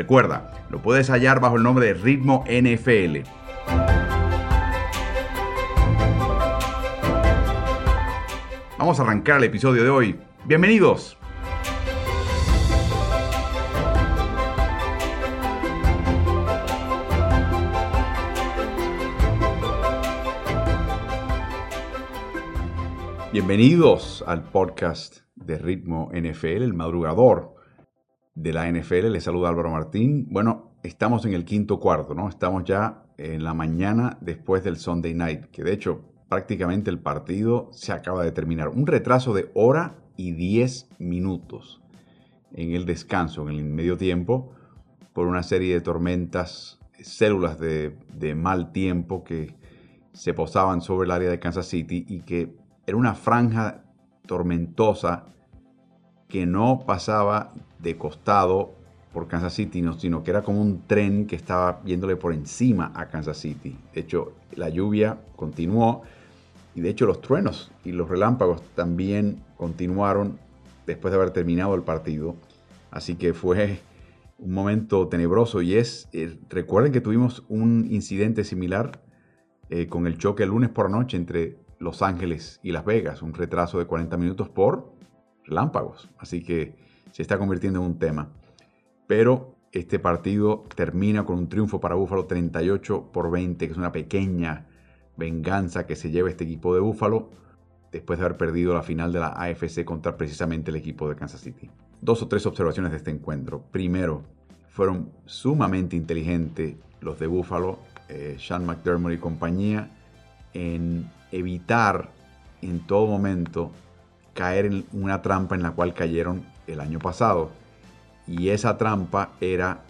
Recuerda, lo puedes hallar bajo el nombre de Ritmo NFL. Vamos a arrancar el episodio de hoy. Bienvenidos. Bienvenidos al podcast de Ritmo NFL, el madrugador de la NFL. Les saluda Álvaro Martín. Bueno, estamos en el quinto cuarto, ¿no? Estamos ya en la mañana después del Sunday Night, que de hecho prácticamente el partido se acaba de terminar. Un retraso de hora y 10 minutos en el descanso, en el medio tiempo, por una serie de tormentas, células de, de mal tiempo que se posaban sobre el área de Kansas City y que era una franja tormentosa que no pasaba de costado por Kansas City, sino que era como un tren que estaba viéndole por encima a Kansas City. De hecho, la lluvia continuó y de hecho los truenos y los relámpagos también continuaron después de haber terminado el partido. Así que fue un momento tenebroso y es, eh, recuerden que tuvimos un incidente similar eh, con el choque el lunes por la noche entre Los Ángeles y Las Vegas, un retraso de 40 minutos por relámpagos. Así que se está convirtiendo en un tema. Pero este partido termina con un triunfo para Búfalo 38 por 20, que es una pequeña venganza que se lleva este equipo de Búfalo después de haber perdido la final de la AFC contra precisamente el equipo de Kansas City. Dos o tres observaciones de este encuentro. Primero, fueron sumamente inteligentes los de Búfalo, eh, Sean McDermott y compañía, en evitar en todo momento caer en una trampa en la cual cayeron el año pasado. Y esa trampa era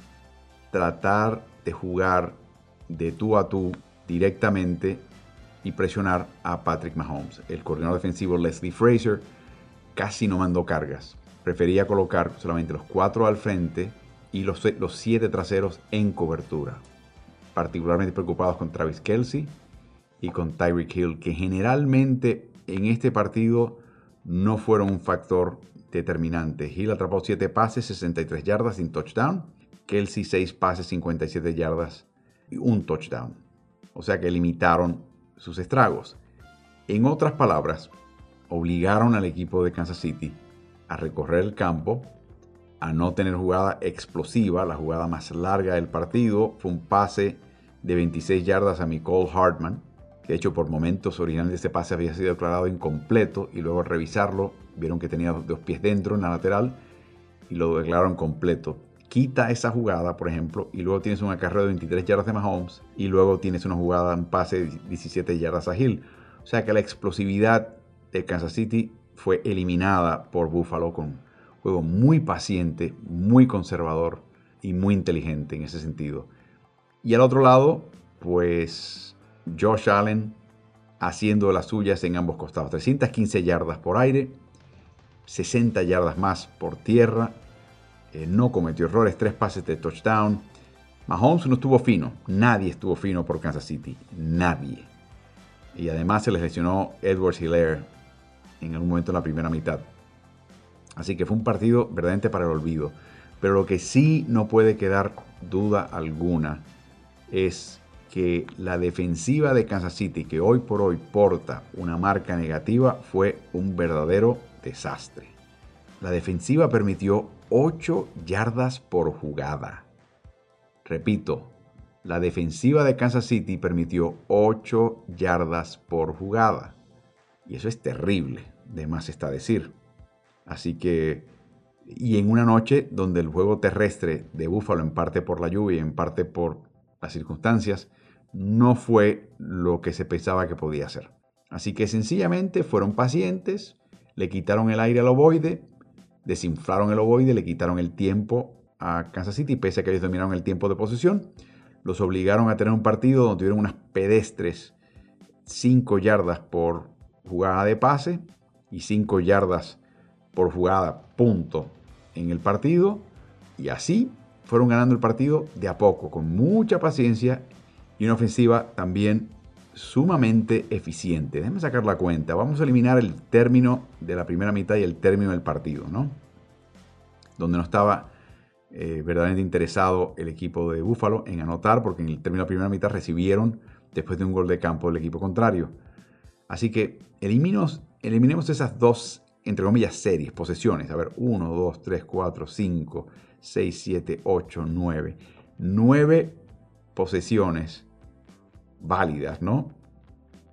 tratar de jugar de tú a tú directamente y presionar a Patrick Mahomes. El coordinador defensivo Leslie Fraser casi no mandó cargas. Prefería colocar solamente los cuatro al frente y los, los siete traseros en cobertura. Particularmente preocupados con Travis Kelsey y con Tyreek Hill, que generalmente en este partido no fueron un factor determinante. Hill atrapó 7 pases, 63 yardas sin touchdown. Kelsey 6 pases, 57 yardas y un touchdown. O sea que limitaron sus estragos. En otras palabras, obligaron al equipo de Kansas City a recorrer el campo, a no tener jugada explosiva. La jugada más larga del partido fue un pase de 26 yardas a Nicole Hartman. De hecho, por momentos originalmente este pase había sido declarado incompleto y luego al revisarlo vieron que tenía dos pies dentro en la lateral y lo declararon completo. Quita esa jugada, por ejemplo, y luego tienes un acarreo de 23 yardas de Mahomes y luego tienes una jugada, un pase de 17 yardas a Hill. O sea que la explosividad de Kansas City fue eliminada por Buffalo con un juego muy paciente, muy conservador y muy inteligente en ese sentido. Y al otro lado, pues Josh Allen haciendo las suyas en ambos costados. 315 yardas por aire, 60 yardas más por tierra. Eh, no cometió errores, tres pases de touchdown. Mahomes no estuvo fino, nadie estuvo fino por Kansas City, nadie. Y además se les lesionó Edwards Hilaire en algún momento en la primera mitad. Así que fue un partido verdaderamente para el olvido. Pero lo que sí no puede quedar duda alguna es que la defensiva de Kansas City, que hoy por hoy porta una marca negativa, fue un verdadero desastre. La defensiva permitió 8 yardas por jugada. Repito, la defensiva de Kansas City permitió 8 yardas por jugada. Y eso es terrible, de más está decir. Así que, y en una noche donde el juego terrestre de Búfalo, en parte por la lluvia y en parte por las circunstancias, no fue lo que se pensaba que podía ser. Así que sencillamente fueron pacientes, le quitaron el aire al ovoide, desinflaron el ovoide, le quitaron el tiempo a Kansas City, pese a que ellos dominaron el tiempo de posesión. los obligaron a tener un partido donde tuvieron unas pedestres 5 yardas por jugada de pase y 5 yardas por jugada punto en el partido. Y así fueron ganando el partido de a poco, con mucha paciencia y una ofensiva también sumamente eficiente. Déjenme sacar la cuenta. Vamos a eliminar el término de la primera mitad y el término del partido, ¿no? Donde no estaba eh, verdaderamente interesado el equipo de Búfalo en anotar, porque en el término de la primera mitad recibieron después de un gol de campo del equipo contrario. Así que eliminemos, eliminemos esas dos, entre comillas, series, posesiones. A ver, 1, 2, 3, 4, 5, 6, 7, 8, 9. 9 posesiones válidas, ¿no?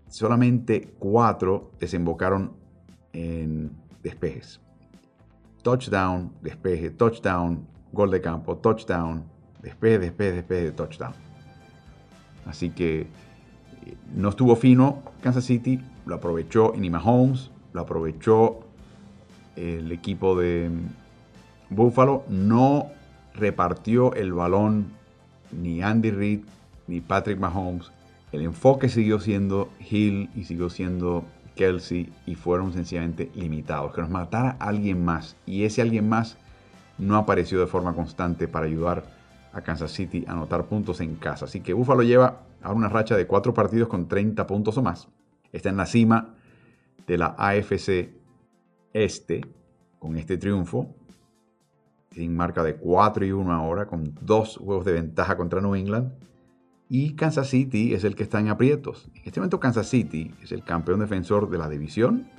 Solamente 4 desembocaron en despejes. Touchdown, despeje, touchdown, gol de campo, touchdown, despeje, despeje, despeje, touchdown. Así que eh, no estuvo fino Kansas City, lo aprovechó Inima Holmes, lo aprovechó el equipo de Buffalo, no repartió el balón ni Andy Reid ni Patrick Mahomes. El enfoque siguió siendo Hill y siguió siendo Kelsey y fueron sencillamente limitados. Que nos matara alguien más y ese alguien más no apareció de forma constante para ayudar a Kansas City a anotar puntos en casa. Así que Buffalo lleva ahora una racha de cuatro partidos con 30 puntos o más. Está en la cima de la AFC Este con este triunfo. Tienen marca de 4 y 1 ahora, con dos juegos de ventaja contra New England. Y Kansas City es el que está en aprietos. En este momento Kansas City es el campeón defensor de la división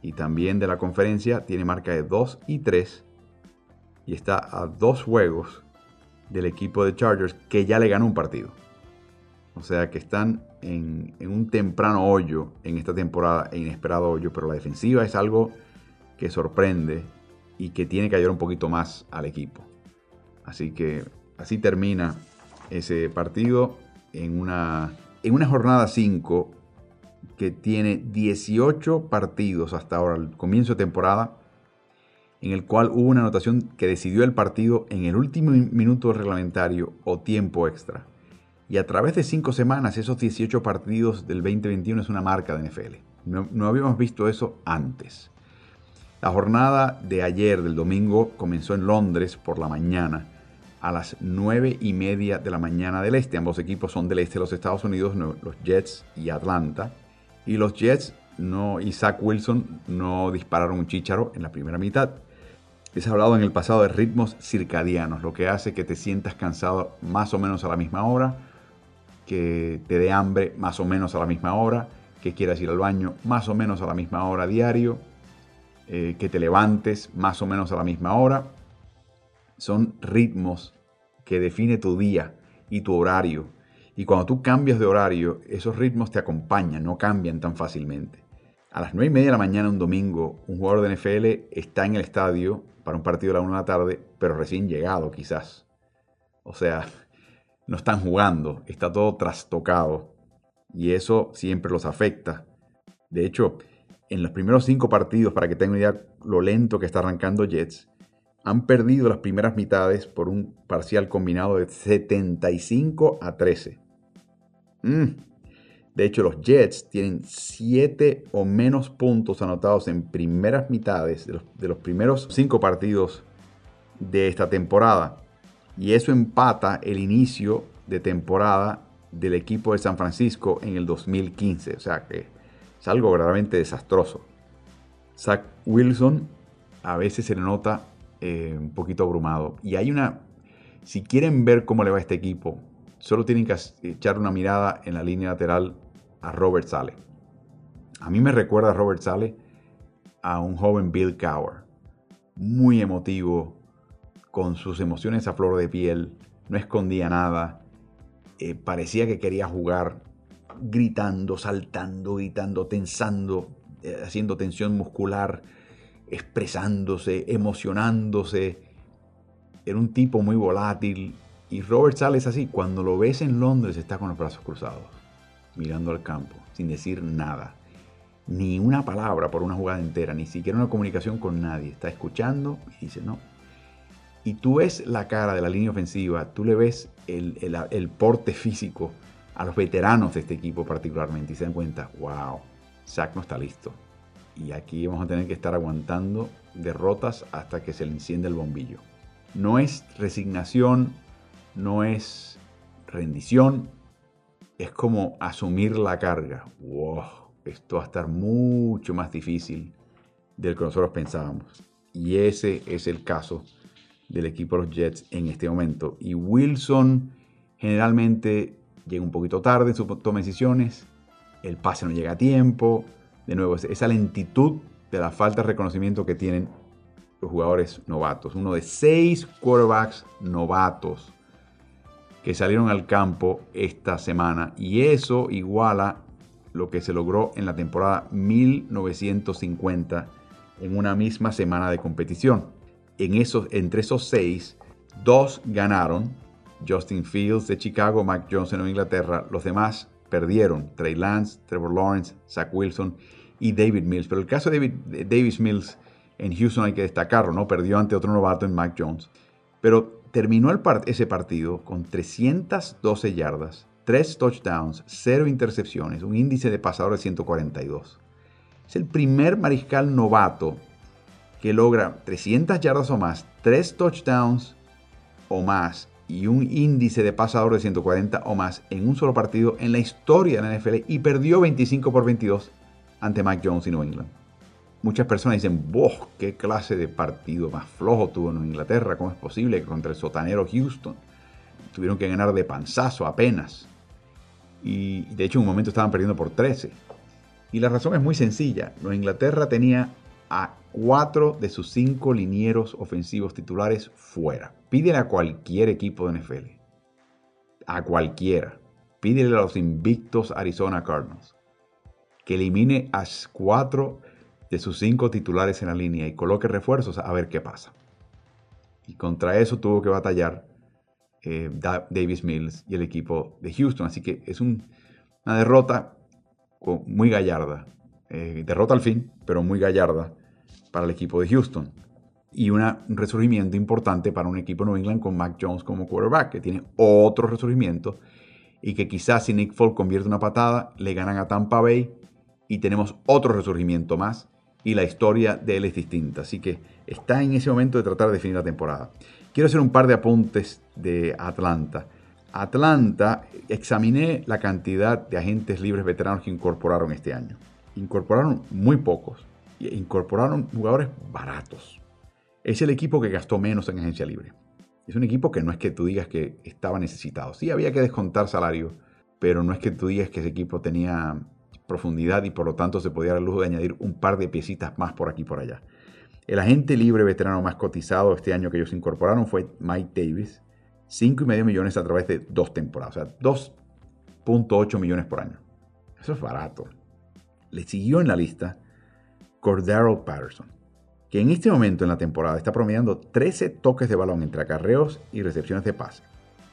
y también de la conferencia. Tiene marca de 2 y 3 y está a dos juegos del equipo de Chargers que ya le ganó un partido. O sea que están en, un temprano hoyo en esta temporada, e inesperado hoyo, pero la defensiva es algo que sorprende y que tiene que ayudar un poquito más al equipo. Así que así termina ese partido en una, en una jornada 5 que tiene 18 partidos hasta ahora, al comienzo de temporada, en el cual hubo una anotación que decidió el partido en el último minuto reglamentario o tiempo extra. Y a través de cinco semanas, esos 18 partidos del 2021 es una marca de NFL. No habíamos visto eso antes. La jornada de ayer, del domingo, comenzó en Londres por la mañana a las 9 y media de la mañana del este. Ambos equipos son del este de los Estados Unidos, los Jets y Atlanta. Y los Jets no, Zach Wilson no dispararon un chícharo en la primera mitad. Les he hablado en el pasado de ritmos circadianos, lo que hace que te sientas cansado más o menos a la misma hora, que te dé hambre más o menos a la misma hora, que quieras ir al baño más o menos a la misma hora diario, eh, que te levantes más o menos a la misma hora. Son ritmos que define tu día y tu horario. Y cuando tú cambias de horario, esos ritmos te acompañan, no cambian tan fácilmente. A las 9 y media de la mañana, un domingo, un jugador de NFL está en el estadio para un partido a la 1 de la tarde, pero recién llegado quizás. O sea, no están jugando, está todo trastocado y eso siempre los afecta. De hecho, en los primeros cinco partidos, para que tengan una idea lo lento que está arrancando Jets, han perdido las primeras mitades por un parcial combinado de 75 a 13. Mm. De hecho, los Jets tienen 7 o menos puntos anotados en primeras mitades de los, de los primeros 5 partidos de esta temporada. Y eso empata el inicio de temporada del equipo de San Francisco en el 2015. O sea que es algo verdaderamente desastroso. Zach Wilson a veces se le nota eh, un poquito abrumado. Y hay una... Si quieren ver cómo le va a este equipo, solo tienen que echar una mirada en la línea lateral a Robert Sale. A mí me recuerda a Robert Sale a un joven Bill Cower. Muy emotivo, con sus emociones a flor de piel, no escondía nada, eh, parecía que quería jugar, gritando, saltando, gritando, tensando, eh, haciendo tensión muscular, expresándose, emocionándose. Era un tipo muy volátil. Y Robert Sale es así, cuando lo ves en Londres está con los brazos cruzados mirando al campo, sin decir nada. Ni una palabra por una jugada entera, ni siquiera una comunicación con nadie. Está escuchando y dice, no. y tú ves la cara de la línea ofensiva, tú le ves el, el, porte físico a los veteranos de este equipo particularmente y se dan cuenta, wow, Zach no está listo. Y aquí vamos a tener que estar aguantando derrotas hasta que se le encienda el bombillo. No es resignación, no es rendición, es como asumir la carga. Wow, esto va a estar mucho más difícil del que nosotros pensábamos. Y ese es el caso del equipo de los Jets en este momento. Y Wilson generalmente llega un poquito tarde en su toma de decisiones, el pase no llega a tiempo, de nuevo, esa lentitud de la falta de reconocimiento que tienen los jugadores novatos. Uno de seis quarterbacks novatos que salieron al campo esta semana y eso iguala lo que se logró en la temporada 1950 en una misma semana de competición. En esos, entre esos seis, dos ganaron. Justin Fields de Chicago, Mac Jones de Inglaterra. Los demás perdieron. Trey Lance, Trevor Lawrence, Zach Wilson y David Mills. Pero el caso de David, Davis Mills en Houston hay que destacarlo, ¿no? Perdió ante otro novato en Mac Jones. Pero terminó el ese partido con 312 yardas, 3 touchdowns, 0 intercepciones, un índice de pasador de 142. Es el primer mariscal novato que logra 300 yardas o más, 3 touchdowns o más y un índice de pasador de 140 o más en un solo partido en la historia de la NFL y perdió 25 por 22 ante Mike Jones y New England. Muchas personas dicen, ¡Boh! ¿Qué clase de partido más flojo tuvo en Inglaterra? ¿Cómo es posible que contra el sotanero Houston tuvieron que ganar de panzazo apenas? Y de hecho en un momento estaban perdiendo por 13. Y la razón es muy sencilla. Inglaterra tenía a cuatro de sus cinco linieros ofensivos titulares fuera. Pídele a cualquier equipo de NFL. A cualquiera. Pídele a los invictos Arizona Cardinals que elimine a cuatro de sus cinco titulares en la línea y coloque refuerzos a ver qué pasa. Y contra eso tuvo que batallar eh, Davis Mills y el equipo de Houston. Así que es una derrota muy gallarda. Eh, derrota al fin, pero muy gallarda para el equipo de Houston. Y un resurgimiento importante para un equipo de New England con Mac Jones como quarterback, que tiene otro resurgimiento y que quizás si Nick Folk convierte una patada, le ganan a Tampa Bay y tenemos otro resurgimiento más y la historia de él es distinta. Así que está en ese momento de tratar de definir la temporada. Quiero hacer un par de apuntes de Atlanta. Atlanta, examiné la cantidad de agentes libres veteranos que incorporaron este año. Incorporaron muy pocos. Incorporaron jugadores baratos. Es el equipo que gastó menos en agencia libre. Es un equipo que no es que tú digas que estaba necesitado. Sí, había que descontar salario, pero no es que tú digas que ese equipo tenía profundidad y por lo tanto se podía dar el lujo de añadir un par de piecitas más por aquí y por allá. El agente libre veterano más cotizado este año que ellos incorporaron fue Mike Davis, 5,5 millones a través de dos temporadas, o sea, 2.8 millones por año. Eso es barato. Le siguió en la lista Cordero Patterson, que en este momento en la temporada está promediando 13 toques de balón entre acarreos y recepciones de pase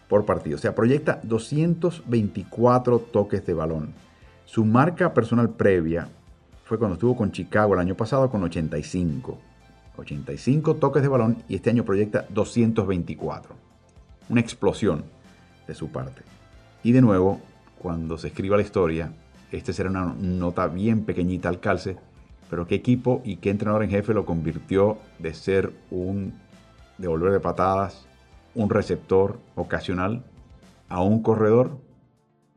por partido. O sea, proyecta 224 toques de balón. Su marca personal previa fue cuando estuvo con Chicago el año pasado con 85. 85 toques de balón y este año proyecta 224 una explosión de su parte. Y de nuevo, cuando se escriba la historia, este será una nota bien pequeñita al calce, pero qué equipo y qué entrenador en jefe lo convirtió de ser un devolver de patadas, un receptor ocasional, a un corredor,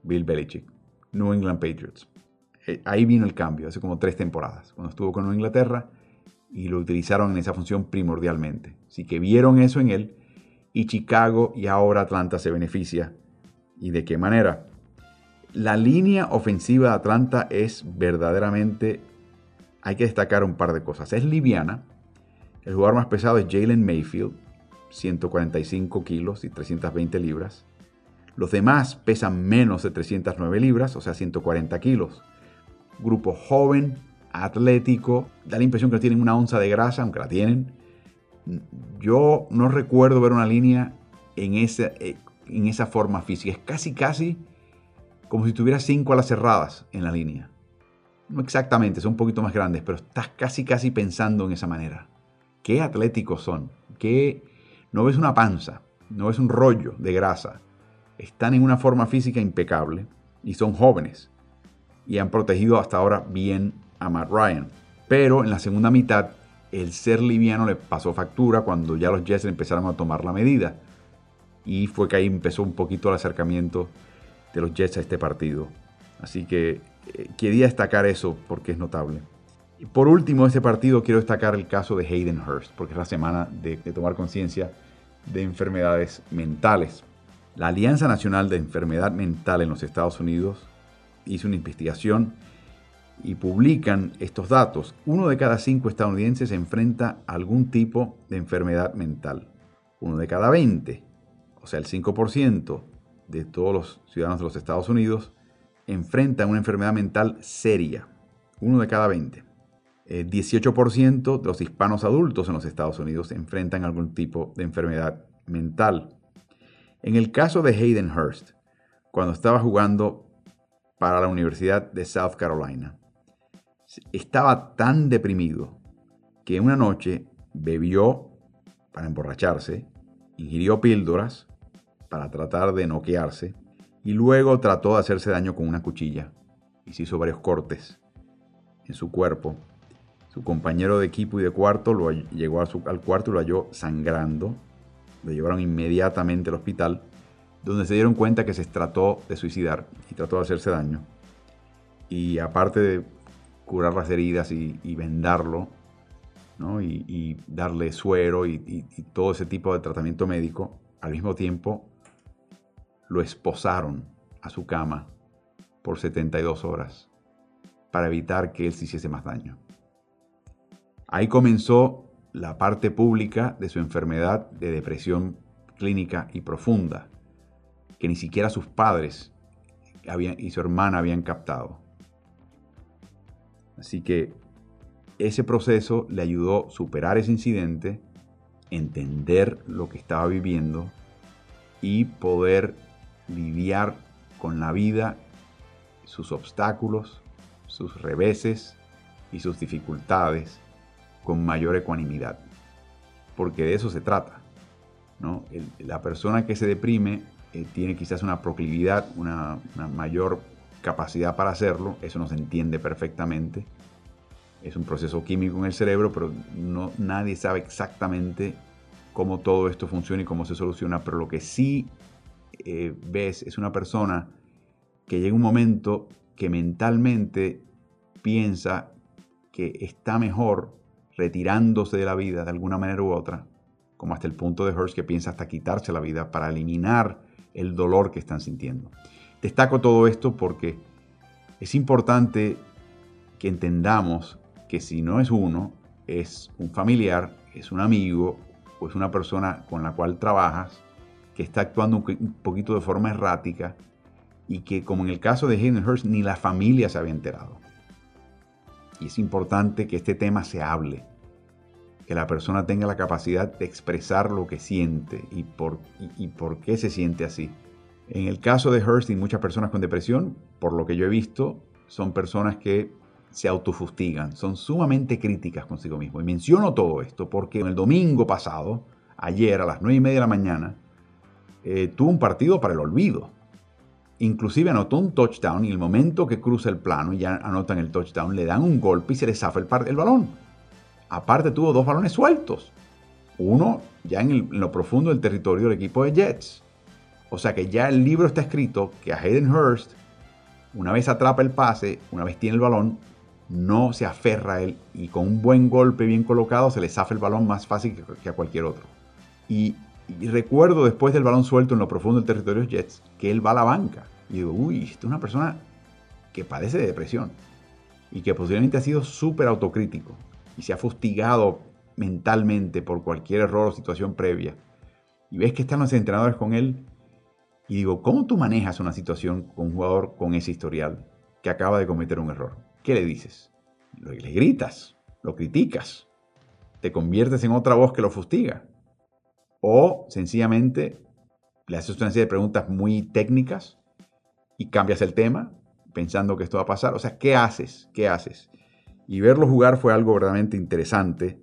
Bill Belichick, New England Patriots. Eh, ahí vino el cambio, hace como tres temporadas, cuando estuvo con Inglaterra y lo utilizaron en esa función primordialmente. Así que vieron eso en él y Chicago y ahora Atlanta se beneficia. ¿Y de qué manera? La línea ofensiva de Atlanta es verdaderamente, hay que destacar un par de cosas. Es liviana. El jugador más pesado es Jalen Mayfield, 145 kilos y 320 libras. Los demás pesan menos de 309 libras, o sea, 140 kilos. Grupo joven, atlético, da la impresión que tienen una onza de grasa, aunque la tienen yo no recuerdo ver una línea en esa, eh, en esa forma física. Es casi, casi como si tuviera cinco alas cerradas en la línea. No exactamente, son un poquito más grandes, pero estás casi, casi pensando en esa manera. Qué atléticos son. Qué... no ves una panza, no ves un rollo de grasa. Están en una forma física impecable y son jóvenes. Y han protegido hasta ahora bien a Matt Ryan. Pero en la segunda mitad, el ser liviano le pasó factura cuando ya los Jets empezaron a tomar la medida. Y fue que ahí empezó un poquito el acercamiento de los Jets a este partido. Así que eh, quería destacar eso porque es notable. Y por último, este partido quiero destacar el caso de Hayden Hurst, porque es la semana de, tomar conciencia de enfermedades mentales. La Alianza Nacional de Enfermedad Mental en los Estados Unidos hizo una investigación y publican estos datos. Uno de cada cinco estadounidenses enfrenta algún tipo de enfermedad mental. Uno de cada 20, o sea, el 5% de todos los ciudadanos de los Estados Unidos enfrenta una enfermedad mental seria. Uno de cada 20. El 18% de los hispanos adultos en los Estados Unidos enfrentan algún tipo de enfermedad mental. En el caso de Hayden Hurst, cuando estaba jugando para la Universidad de South Carolina, estaba tan deprimido que una noche bebió para emborracharse, ingirió píldoras para tratar de noquearse y luego trató de hacerse daño con una cuchilla y se hizo varios cortes en su cuerpo. Su compañero de equipo y de cuarto lo llegó al cuarto y lo halló sangrando. Lo llevaron inmediatamente al hospital, donde se dieron cuenta que se trató de suicidar y trató de hacerse daño. Y aparte de curar las heridas y, vendarlo, y, darle suero y, y, todo ese tipo de tratamiento médico, al mismo tiempo lo esposaron a su cama por 72 horas para evitar que él se hiciese más daño. Ahí comenzó la parte pública de su enfermedad de depresión clínica y profunda, que ni siquiera sus padres y su hermana habían captado. Así que ese proceso le ayudó a superar ese incidente, entender lo que estaba viviendo y poder lidiar con la vida, sus obstáculos, sus reveses y sus dificultades con mayor ecuanimidad. Porque de eso se trata. ¿no? la persona que se deprime eh, tiene quizás una proclividad, una, mayor capacidad para hacerlo, eso no se entiende perfectamente. Es un proceso químico en el cerebro, pero no, nadie sabe exactamente cómo todo esto funciona y cómo se soluciona. Pero lo que sí eh, ves es una persona que llega un momento que mentalmente piensa que está mejor retirándose de la vida de alguna manera u otra, como hasta el punto de Hearst que piensa hasta quitarse la vida para eliminar el dolor que están sintiendo. Destaco todo esto porque es importante que entendamos que si no es uno, es un familiar, es un amigo o es una persona con la cual trabajas que está actuando un poquito de forma errática y que, como en el caso de Hayden Hurst, ni la familia se había enterado. Y es importante que este tema se hable, que la persona tenga la capacidad de expresar lo que siente y por, y, por qué se siente así. En el caso de Hurst y muchas personas con depresión, por lo que yo he visto, son personas que se autofustigan, son sumamente críticas consigo mismo. Y menciono todo esto porque el domingo pasado, ayer a las 9 y media de la mañana, eh, tuvo un partido para el olvido. Inclusive anotó un touchdown y el momento que cruza el plano y ya anotan el touchdown, le dan un golpe y se le zafa el, el balón. Aparte tuvo dos balones sueltos. Uno ya en, lo profundo del territorio del equipo de Jets. O sea que ya el libro está escrito que a Hayden Hurst, una vez atrapa el pase, una vez tiene el balón, no se aferra a él y con un buen golpe bien colocado se le zafa el balón más fácil que, que a cualquier otro. Y y recuerdo después del balón suelto en lo profundo del territorio Jets que él va a la banca. Y digo, uy, esta es una persona que padece de depresión y que posiblemente ha sido súper autocrítico y se ha fustigado mentalmente por cualquier error o situación previa. Y ves que están los entrenadores con él y digo, ¿cómo tú manejas una situación con un jugador con ese historial que acaba de cometer un error? ¿Qué le dices? Le gritas, lo criticas, te conviertes en otra voz que lo fustiga o sencillamente le haces una serie de preguntas muy técnicas y cambias el tema pensando que esto va a pasar. O sea, ¿qué haces? ¿Qué haces? Y verlo jugar fue algo verdaderamente interesante.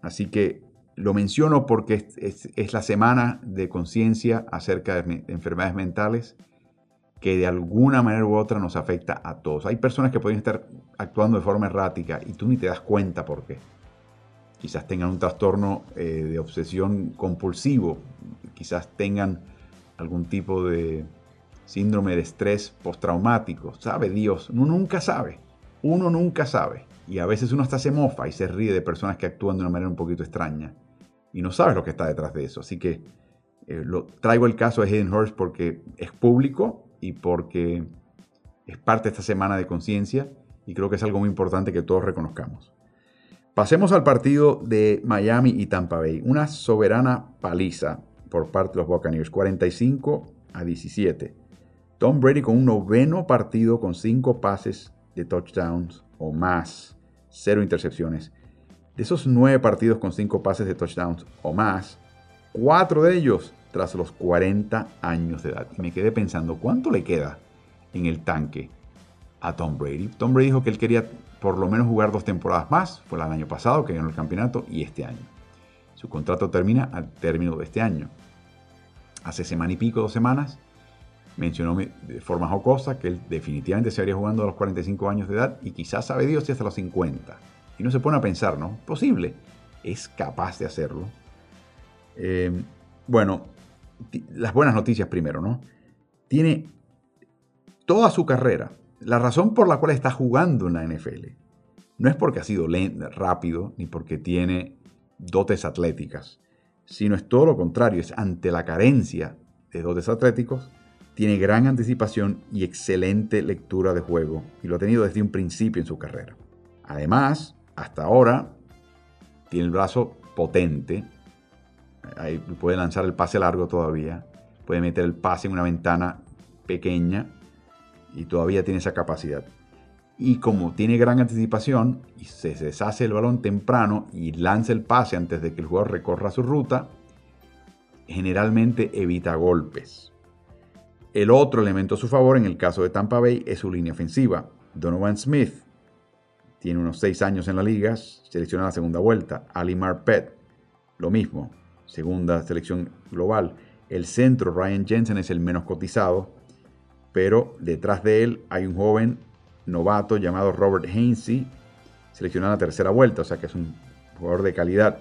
Así que lo menciono porque es, la semana de conciencia acerca de, enfermedades mentales que de alguna manera u otra nos afecta a todos. Hay personas que pueden estar actuando de forma errática y tú ni te das cuenta por qué. Quizás tengan un trastorno eh, de obsesión compulsivo, quizás tengan algún tipo de síndrome de estrés postraumático. ¿Sabe Dios? Uno nunca sabe. Uno nunca sabe. Y a veces uno hasta se mofa y se ríe de personas que actúan de una manera un poquito extraña. Y no sabes lo que está detrás de eso. Así que eh, lo, traigo el caso de Hayden Hurst porque es público y porque es parte de esta semana de conciencia y creo que es algo muy importante que todos reconozcamos. Pasemos al partido de Miami y Tampa Bay. Una soberana paliza por parte de los Buccaneers, 45 a 17. Tom Brady con un noveno partido con cinco pases de touchdowns o más, cero intercepciones. De esos nueve partidos con cinco pases de touchdowns o más, cuatro de ellos tras los 40 años de edad. Me quedé pensando, ¿cuánto le queda en el tanque a Tom Brady? Tom Brady dijo que él quería por lo menos jugar dos temporadas más. Fue el año pasado que ganó el campeonato y este año. Su contrato termina al término de este año. Hace semana y pico, dos semanas, mencionó de forma jocosa que él definitivamente se habría jugando a los 45 años de edad y quizás sabe Dios si hasta los 50. Y no se pone a pensar, ¿no? Posible. Es capaz de hacerlo. Eh, bueno, las buenas noticias primero, ¿no? Tiene toda su carrera. La razón por la cual está jugando en la NFL no es porque ha sido rápido ni porque tiene dotes atléticas, sino es todo lo contrario, es ante la carencia de dotes atléticos, tiene gran anticipación y excelente lectura de juego y lo ha tenido desde un principio en su carrera. Además, hasta ahora, tiene el brazo potente, Ahí puede lanzar el pase largo todavía. Puede meter el pase en una ventana pequeña y todavía tiene esa capacidad. Y como tiene gran anticipación y se deshace el balón temprano y lanza el pase antes de que el jugador recorra su ruta, generalmente evita golpes. El otro elemento a su favor en el caso de Tampa Bay es su línea ofensiva. Donovan Smith tiene unos 6 años en la liga, selecciona la segunda vuelta. Ali Marpet, lo mismo, segunda selección global. El centro, Ryan Jensen, es el menos cotizado, pero detrás de él hay un joven novato llamado Robert Hainsey, seleccionado en la tercera vuelta, o sea que es un jugador de calidad.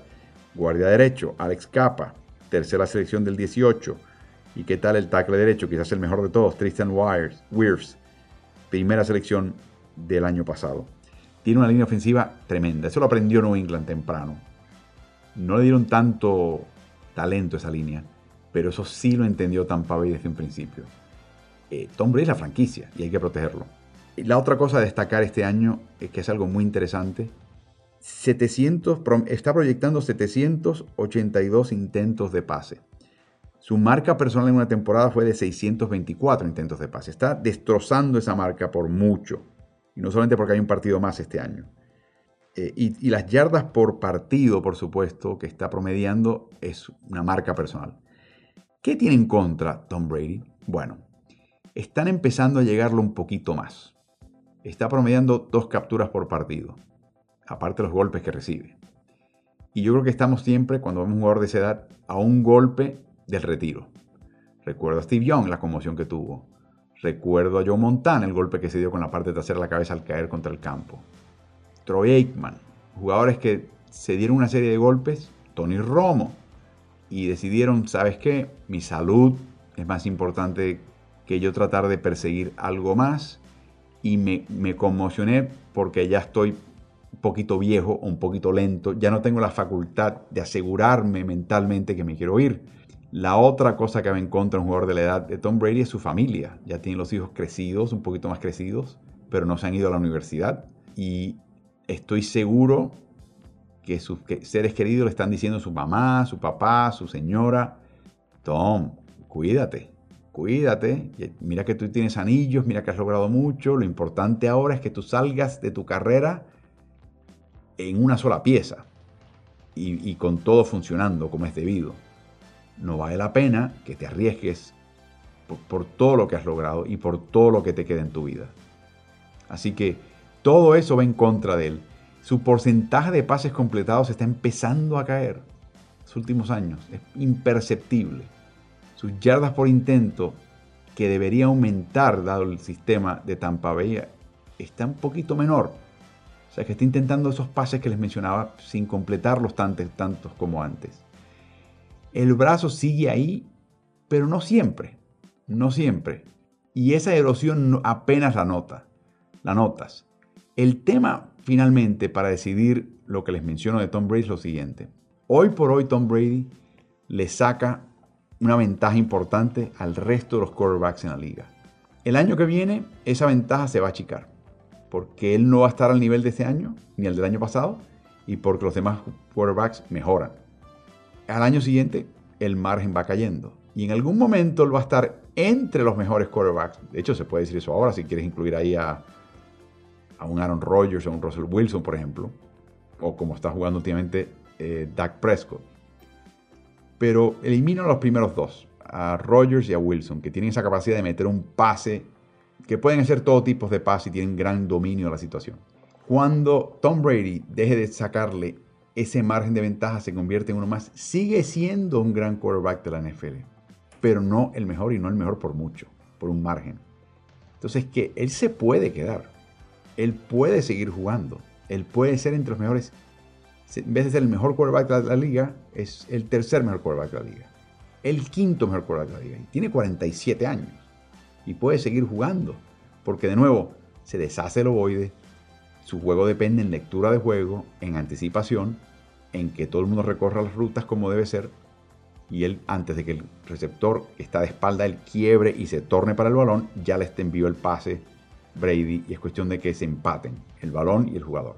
Guardia derecho, Alex Capa, tercera selección del 18. ¿Y qué tal el tackle derecho? Quizás el mejor de todos, Tristan Wirfs, primera selección del año pasado. Tiene una línea ofensiva tremenda. Eso lo aprendió New England temprano. No le dieron tanto talento esa línea, pero eso sí lo entendió Tampa Bay desde un principio. Eh, Tom Brady es la franquicia y hay que protegerlo. La otra cosa a destacar este año es que es algo muy interesante. 700, está proyectando 782 intentos de pase. Su marca personal en una temporada fue de 624 intentos de pase. Está destrozando esa marca por mucho. Y no solamente porque hay un partido más este año. Eh, y, las yardas por partido, por supuesto, que está promediando es una marca personal. ¿Qué tiene en contra Tom Brady? Bueno, están empezando a llegarlo un poquito más. Está promediando dos capturas por partido, aparte de los golpes que recibe. Y yo creo que estamos siempre, cuando vemos un jugador de esa edad, a un golpe del retiro. Recuerdo a Steve Young, la conmoción que tuvo. Recuerdo a Joe Montana, el golpe que se dio con la parte trasera de la cabeza al caer contra el campo. Troy Aikman, jugadores que se dieron una serie de golpes, Tony Romo, y decidieron, ¿sabes qué? Mi salud es más importante que yo tratar de perseguir algo más, y me, me conmocioné porque ya estoy un poquito viejo, un poquito lento, ya no tengo la facultad de asegurarme mentalmente que me quiero ir. La otra cosa que me encuentra un jugador de la edad de Tom Brady es su familia. Ya tiene los hijos crecidos, un poquito más crecidos, pero no se han ido a la universidad. Y estoy seguro que sus seres queridos le están diciendo a su mamá, su papá, su señora, Tom, cuídate, cuídate, mira que tú tienes anillos, mira que has logrado mucho, lo importante ahora es que tú salgas de tu carrera en una sola pieza y, con todo funcionando como es debido. No vale la pena que te arriesgues por todo lo que has logrado y por todo lo que te queda en tu vida. Así que todo eso va en contra de él. Su porcentaje de pases completados está empezando a caer. los últimos años. Es imperceptible. Sus yardas por intento, que debería aumentar dado el sistema de Tampa Bay, está un poquito menor. O sea que está intentando esos pases que les mencionaba sin completarlos tantos, tantos como antes. El brazo sigue ahí, pero no siempre. No siempre. Y esa erosión apenas la nota. La notas. El tema finalmente para decidir lo que les menciono de Tom Brady es lo siguiente. Hoy por hoy Tom Brady le saca una ventaja importante al resto de los quarterbacks en la liga. El año que viene esa ventaja se va a achicar, porque él no va a estar al nivel de este año, ni al del año pasado, y porque los demás quarterbacks mejoran. Al año siguiente el margen va cayendo, y en algún momento él va a estar entre los mejores quarterbacks. De hecho, se puede decir eso ahora si quieres incluir ahí a, un Aaron Rodgers o un Russell Wilson, por ejemplo, o como está jugando últimamente eh, Dak Prescott. Pero elimino los primeros dos, a Rodgers y a Wilson, que tienen esa capacidad de meter un pase, que pueden hacer todo tipo de pase y tienen gran dominio de la situación. Cuando Tom Brady deje de sacarle ese margen de ventaja, se convierte en uno más, sigue siendo un gran quarterback de la NFL, pero no el mejor y no el mejor por mucho, por un margen. Entonces que él se puede quedar él puede seguir jugando. Él puede ser entre los mejores. En vez de ser el mejor quarterback de la, liga, es el tercer mejor quarterback de la liga. El quinto mejor quarterback de la liga. Y tiene 47 años. Y puede seguir jugando. Porque de nuevo, se deshace el ovoide. Su juego depende en lectura de juego, en anticipación, en que todo el mundo recorra las rutas como debe ser. Y él, antes de que el receptor está de espalda, él quiebre y se torne para el balón, ya le envió el pase Brady y es cuestión de que se empaten el balón y el jugador.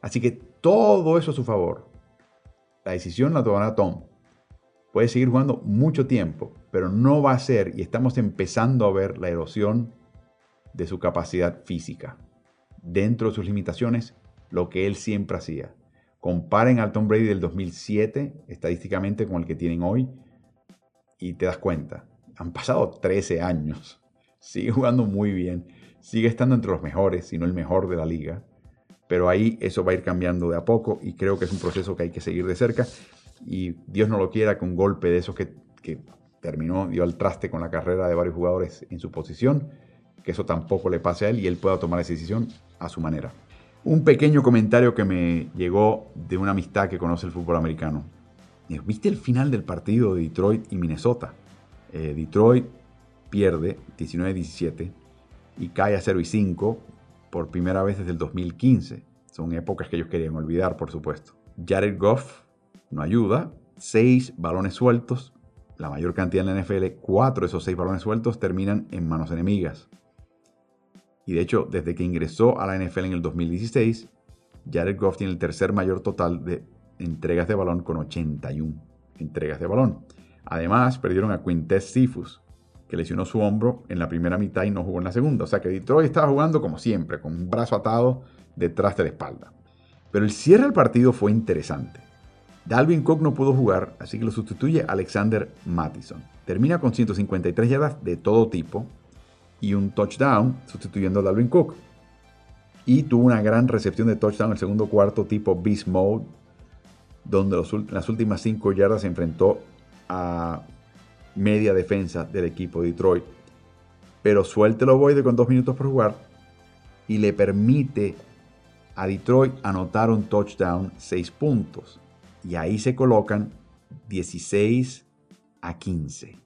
Así que todo eso a su favor. La decisión la tomará Tom. Puede seguir jugando mucho tiempo, pero no va a ser, y estamos empezando a ver la erosión de su capacidad física. Dentro de sus limitaciones, lo que él siempre hacía. Comparen al Tom Brady del 2007 estadísticamente con el que tienen hoy y te das cuenta. Han pasado 13 años. Sigue jugando muy bien sigue estando entre los mejores, si no el mejor de la liga. Pero ahí eso va a ir cambiando de a poco y creo que es un proceso que hay que seguir de cerca. Y Dios no lo quiera que un golpe de esos que, que terminó, dio al traste con la carrera de varios jugadores en su posición, que eso tampoco le pase a él y él pueda tomar esa decisión a su manera. Un pequeño comentario que me llegó de una amistad que conoce el fútbol americano. ¿Viste el final del partido de Detroit y Minnesota? Eh, Detroit pierde 19-17 y cae a 0 y 5 por primera vez desde el 2015. Son épocas que ellos querían olvidar, por supuesto. Jared Goff no ayuda. 6 balones sueltos, la mayor cantidad en la NFL. 4 de esos 6 balones sueltos terminan en manos enemigas. Y de hecho, desde que ingresó a la NFL en el 2016, Jared Goff tiene el tercer mayor total de entregas de balón con 81 entregas de balón. Además, perdieron a Quintez Sifus, que lesionó su hombro en la primera mitad y no jugó en la segunda. O sea que Detroit estaba jugando como siempre, con un brazo atado detrás de la espalda. Pero el cierre del partido fue interesante. Dalvin Cook no pudo jugar, así que lo sustituye Alexander Mattison. Termina con 153 yardas de todo tipo y un touchdown sustituyendo a Dalvin Cook. Y tuvo una gran recepción de touchdown en el segundo cuarto tipo Beast Mode, donde las últimas 5 yardas se enfrentó a media defensa del equipo de Detroit. Pero suelte lo de con dos minutos por jugar y le permite a Detroit anotar un touchdown, seis puntos. Y ahí se colocan 16 a 15.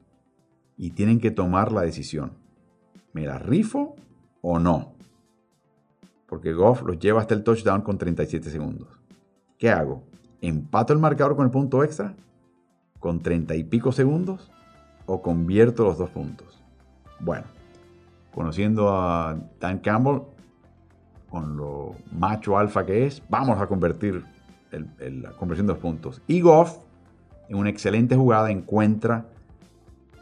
Y tienen que tomar la decisión. ¿Me la rifo o no? Porque Goff los lleva hasta el touchdown con 37 segundos. ¿Qué hago? ¿Empato el marcador con el punto extra? ¿Con 30 y pico segundos? O convierto los dos puntos. Bueno, conociendo a Dan Campbell, con lo macho alfa que es, vamos a convertir la conversión de dos puntos. Y Goff, en una excelente jugada, encuentra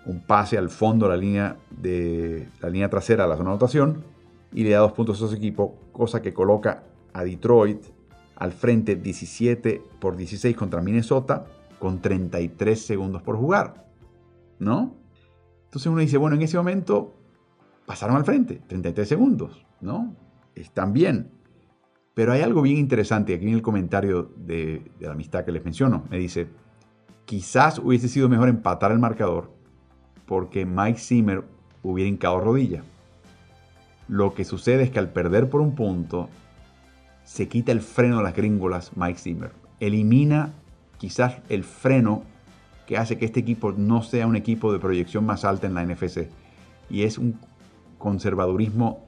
un pase al fondo de la línea, de, la línea trasera de la zona de anotación y le da dos puntos a su equipo, cosa que coloca a Detroit al frente 17 por 16 contra Minnesota con 33 segundos por jugar. ¿No? Entonces uno dice, bueno, en ese momento pasaron al frente, 33 segundos, ¿no? Están bien. Pero hay algo bien interesante aquí en el comentario de, la amistad que les menciono. Me dice, Quizás hubiese sido mejor empatar el marcador porque Mike Zimmer hubiera hincado rodilla. Lo que sucede es que al perder por un punto, se quita el freno de las gringolas Mike Zimmer. Elimina quizás el freno que hace que este equipo no sea un equipo de proyección más alta en la NFC. Y es un conservadurismo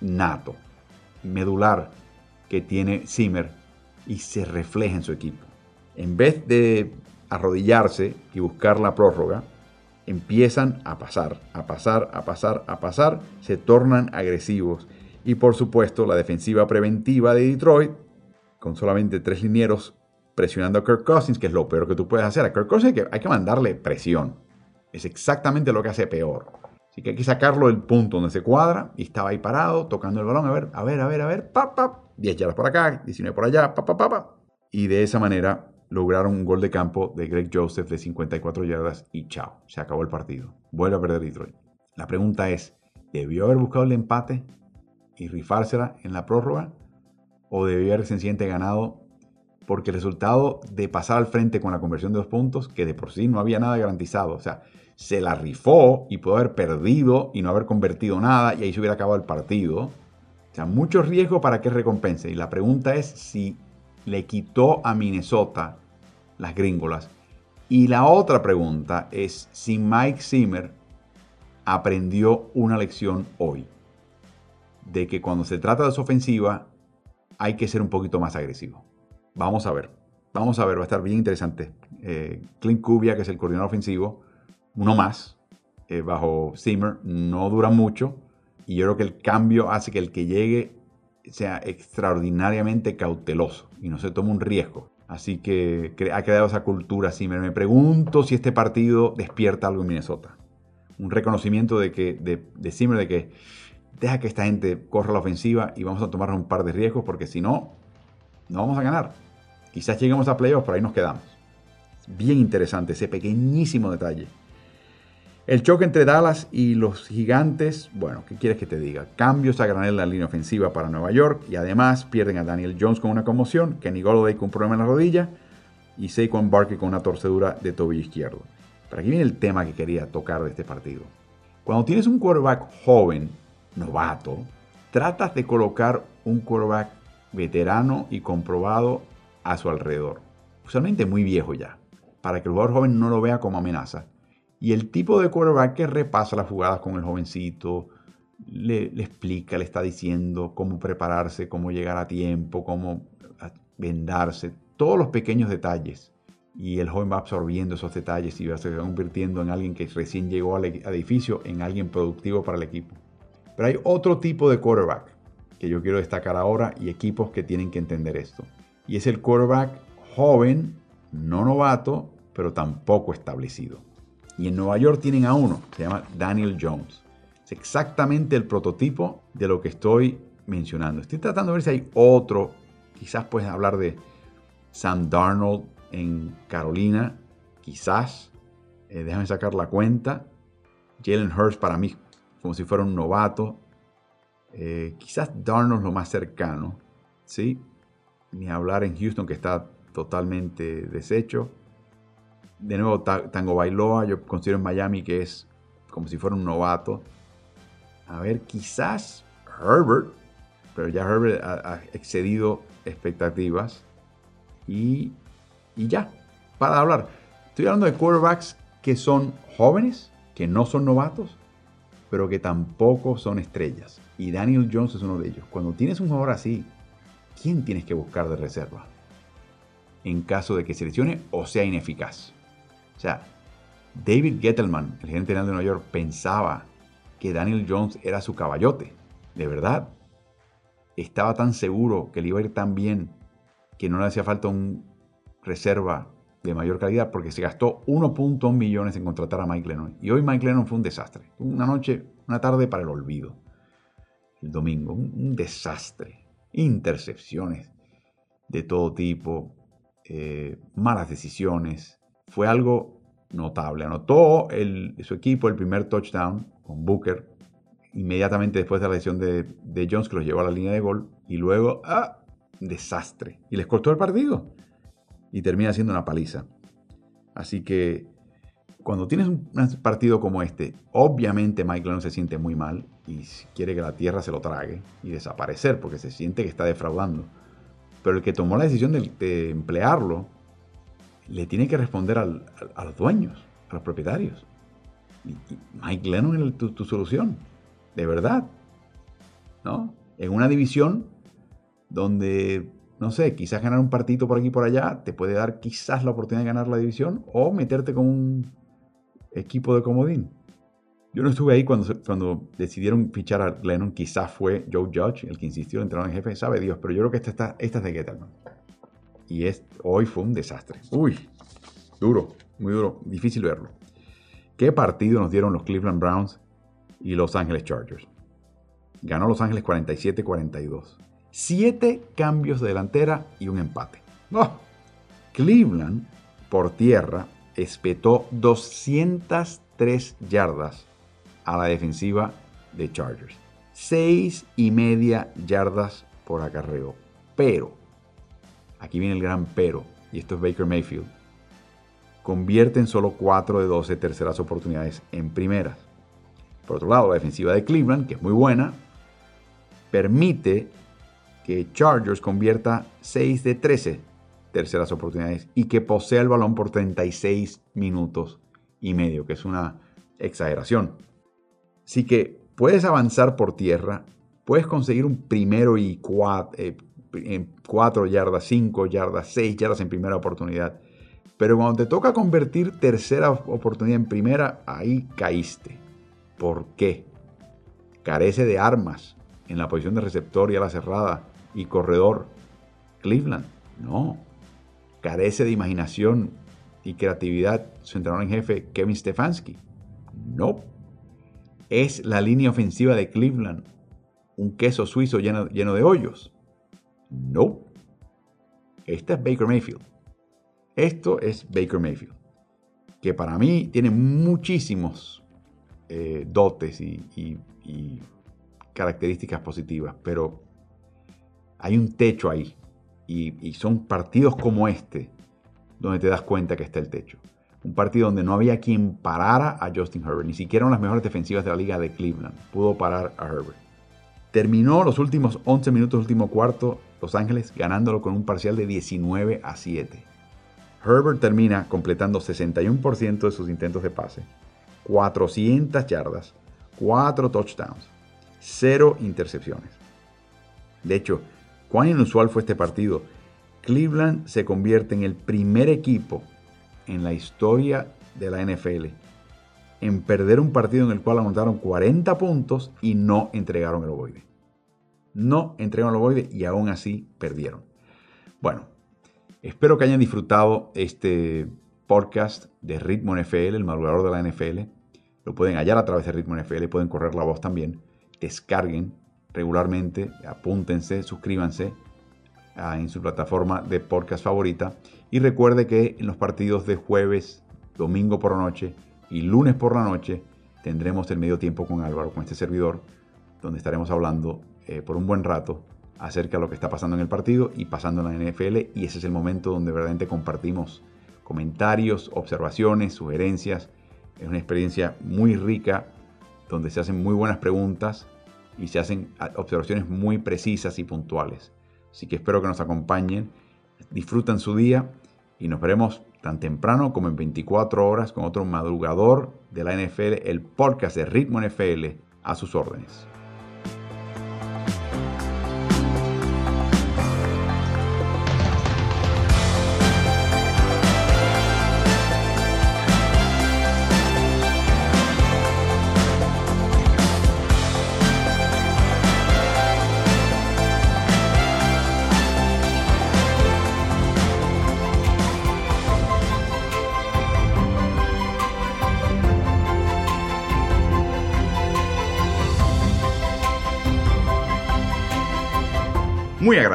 nato, medular, que tiene Zimmer y se refleja en su equipo. En vez de arrodillarse y buscar la prórroga, empiezan a pasar, a pasar, a pasar, a pasar, se tornan agresivos. Y por supuesto, la defensiva preventiva de Detroit, con solamente tres linieros presionando a Kirk Cousins, que es lo peor que tú puedes hacer. A Kirk Cousins hay que, mandarle presión. Es exactamente lo que hace peor. Así que hay que sacarlo del punto donde se cuadra y estaba ahí parado, tocando el balón, a ver, a ver, a ver, a ver, pa, pa, 10 yardas por acá, 19 por allá, pa, pa, pa. Y de esa manera lograron un gol de campo de Greg Joseph de 54 yardas y chao, se acabó el partido. Vuelve a perder Detroit. La pregunta es, ¿debió haber buscado el empate y rifársela en la prórroga? ¿O debió haber sencillamente ganado? Porque el resultado de pasar al frente con la conversión de dos puntos, que de por sí no había nada garantizado, o sea, se la rifó y pudo haber perdido y no haber convertido nada y ahí se hubiera acabado el partido. O sea, mucho riesgo para que recompense. Y la pregunta es si le quitó a Minnesota las gringolas. Y la otra pregunta es si Mike Zimmer aprendió una lección hoy. De que cuando se trata de su ofensiva hay que ser un poquito más agresivo. Vamos a ver. Vamos a ver, va a estar bien interesante. Eh, Clint Kubia, que es el coordinador ofensivo, uno más, eh, bajo Zimmer, no dura mucho. Y yo creo que el cambio hace que el que llegue sea extraordinariamente cauteloso y no se tome un riesgo. Así que ha creado esa cultura así. Me pregunto si este partido despierta algo en Minnesota. Un reconocimiento de que de, de Zimmer de que deja que esta gente corra la ofensiva y vamos a tomar un par de riesgos porque si no, no vamos a ganar. Quizás lleguemos a playoffs, pero ahí nos quedamos. Bien interesante ese pequeñísimo detalle. El choque entre Dallas y los gigantes, bueno, ¿qué quieres que te diga? Cambios a granel en la línea ofensiva para Nueva York y además pierden a Daniel Jones con una conmoción, Kenny Golladay con un problema en la rodilla y Saquon Barkley con una torcedura de tobillo izquierdo. Pero aquí viene el tema que quería tocar de este partido. Cuando tienes un quarterback joven, novato, tratas de colocar un quarterback veterano y comprobado a su alrededor. Usualmente muy viejo ya, para que el jugador joven no lo vea como amenaza y el tipo de quarterback que repasa las jugadas con el jovencito, le, explica, le está diciendo cómo prepararse, cómo llegar a tiempo, cómo vendarse, todos los pequeños detalles. Y el joven va absorbiendo esos detalles y va se convirtiendo en alguien que recién llegó al edificio, en alguien productivo para el equipo. Pero hay otro tipo de quarterback que yo quiero destacar ahora y equipos que tienen que entender esto. Y es el quarterback joven, no novato, pero tampoco establecido. Y en Nueva York tienen a uno, se llama Daniel Jones. Es exactamente el prototipo de lo que estoy mencionando. Estoy tratando de ver si hay otro. Quizás puedes hablar de Sam Darnold en Carolina. Quizás. Eh, déjame sacar la cuenta. Jalen Hurst para mí, como si fuera un novato. Eh, quizás Darnold lo más cercano. ¿sí? Ni hablar en Houston que está totalmente deshecho de nuevo, Tango Bailoa, yo considero en Miami que es como si fuera un novato. A ver, quizás Herbert, pero ya Herbert ha, excedido expectativas. Y, y ya, para hablar. Estoy hablando de quarterbacks que son jóvenes, que no son novatos, pero que tampoco son estrellas. Y Daniel Jones es uno de ellos. Cuando tienes un jugador así, ¿quién tienes que buscar de reserva? En caso de que se lesione o sea ineficaz. O sea, David Gettleman, el gerente general de Nueva York, pensaba que Daniel Jones era su caballote. De verdad. Estaba tan seguro que le iba a ir tan bien que no le hacía falta un reserva de mayor calidad porque se gastó 1.1 millones en contratar a Mike Lennon. Y hoy Mike Lennon fue un desastre. Una noche, una tarde para el olvido. El domingo, un, desastre. Intercepciones de todo tipo, eh, malas decisiones, fue algo notable. Anotó su equipo el primer touchdown con Booker inmediatamente después de la lesión de, Jones que los llevó a la línea de gol y luego, ¡ah! Desastre. Y les costó el partido. Y termina siendo una paliza. Así que cuando tienes un partido como este, obviamente Mike Lennon se siente muy mal y quiere que la tierra se lo trague y desaparecer porque se siente que está defraudando. Pero el que tomó la decisión de, emplearlo le tiene que responder a los dueños, a los propietarios. Y, Mike Lennon es tu, tu, solución, de verdad. ¿No? En una división donde, no sé, quizás ganar un partido por aquí y por allá te puede dar quizás la oportunidad de ganar la división o meterte con un equipo de comodín. Yo no estuve ahí cuando, cuando decidieron fichar a Lennon, quizás fue Joe Judge el que insistió en entrar en jefe, sabe Dios, pero yo creo que esta, está, esta es de Gettleman. Y es, hoy fue un desastre. Uy, duro, muy duro, difícil verlo. ¿Qué partido nos dieron los Cleveland Browns y Los Ángeles Chargers? Ganó Los Ángeles 47-42. Siete cambios de delantera y un empate. ¡Oh! Cleveland, por tierra, espetó 203 yardas a la defensiva de Chargers. Seis y media yardas por acarreo. Pero, aquí viene el gran pero, y esto es Baker Mayfield, convierte en solo 4 de 12 terceras oportunidades en primeras. Por otro lado, la defensiva de Cleveland, que es muy buena, permite que Chargers convierta 6 de 13 terceras oportunidades y que posea el balón por 36 minutos y medio, que es una exageración. Así que puedes avanzar por tierra, puedes conseguir un primero y cuatro, eh, en 4 yardas, 5 yardas, 6 yardas en primera oportunidad. Pero cuando te toca convertir tercera oportunidad en primera, ahí caíste. ¿Por qué? Carece de armas en la posición de receptor y a la cerrada y corredor. Cleveland, no carece de imaginación y creatividad su entrenador en jefe Kevin Stefanski. No. Es la línea ofensiva de Cleveland un queso suizo lleno, lleno de hoyos. No. Esta es Baker Mayfield. Esto es Baker Mayfield. Que para mí tiene muchísimos eh, dotes y, y características positivas, pero hay un techo ahí y, son partidos como este donde te das cuenta que está el techo. Un partido donde no había quien parara a Justin Herbert, ni siquiera en las mejores defensivas de la liga de Cleveland pudo parar a Herbert. Terminó los últimos 11 minutos, último cuarto, Los Ángeles ganándolo con un parcial de 19 a 7. Herbert termina completando 61% de sus intentos de pase, 400 yardas, 4 touchdowns, 0 intercepciones. De hecho, cuán inusual fue este partido. Cleveland se convierte en el primer equipo en la historia de la NFL en perder un partido en el cual anotaron 40 puntos y no entregaron el ovoide. No entregaron el ovoide y aún así perdieron. Bueno, espero que hayan disfrutado este podcast de Ritmo NFL, el madrugador de la NFL. Lo pueden hallar a través de Ritmo NFL, pueden correr la voz también. Descarguen regularmente, apúntense, suscríbanse ah, en su plataforma de podcast favorita y recuerde que en los partidos de jueves, domingo por la noche y lunes por la noche tendremos el medio tiempo con Álvaro, con este servidor, donde estaremos hablando eh, por un buen rato acerca de lo que está pasando en el partido y pasando en la NFL y ese es el momento donde verdaderamente compartimos comentarios, observaciones, sugerencias. Es una experiencia muy rica donde se hacen muy buenas preguntas y se hacen observaciones muy precisas y puntuales. Así que espero que nos acompañen, disfruten su día y nos veremos tan temprano como en 24 horas con otro madrugador de la NFL, el podcast de Ritmo NFL, a sus órdenes.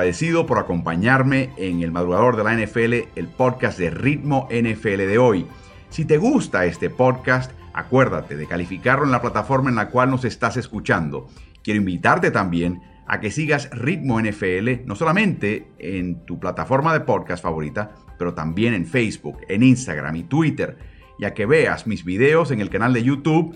Agradecido por acompañarme en el madrugador de la NFL, el podcast de Ritmo NFL de hoy. Si te gusta este podcast, acuérdate de calificarlo en la plataforma en la cual nos estás escuchando. Quiero invitarte también a que sigas Ritmo NFL, no solamente en tu plataforma de podcast favorita, pero también en Facebook, en Instagram y Twitter, y a que veas mis videos en el canal de YouTube,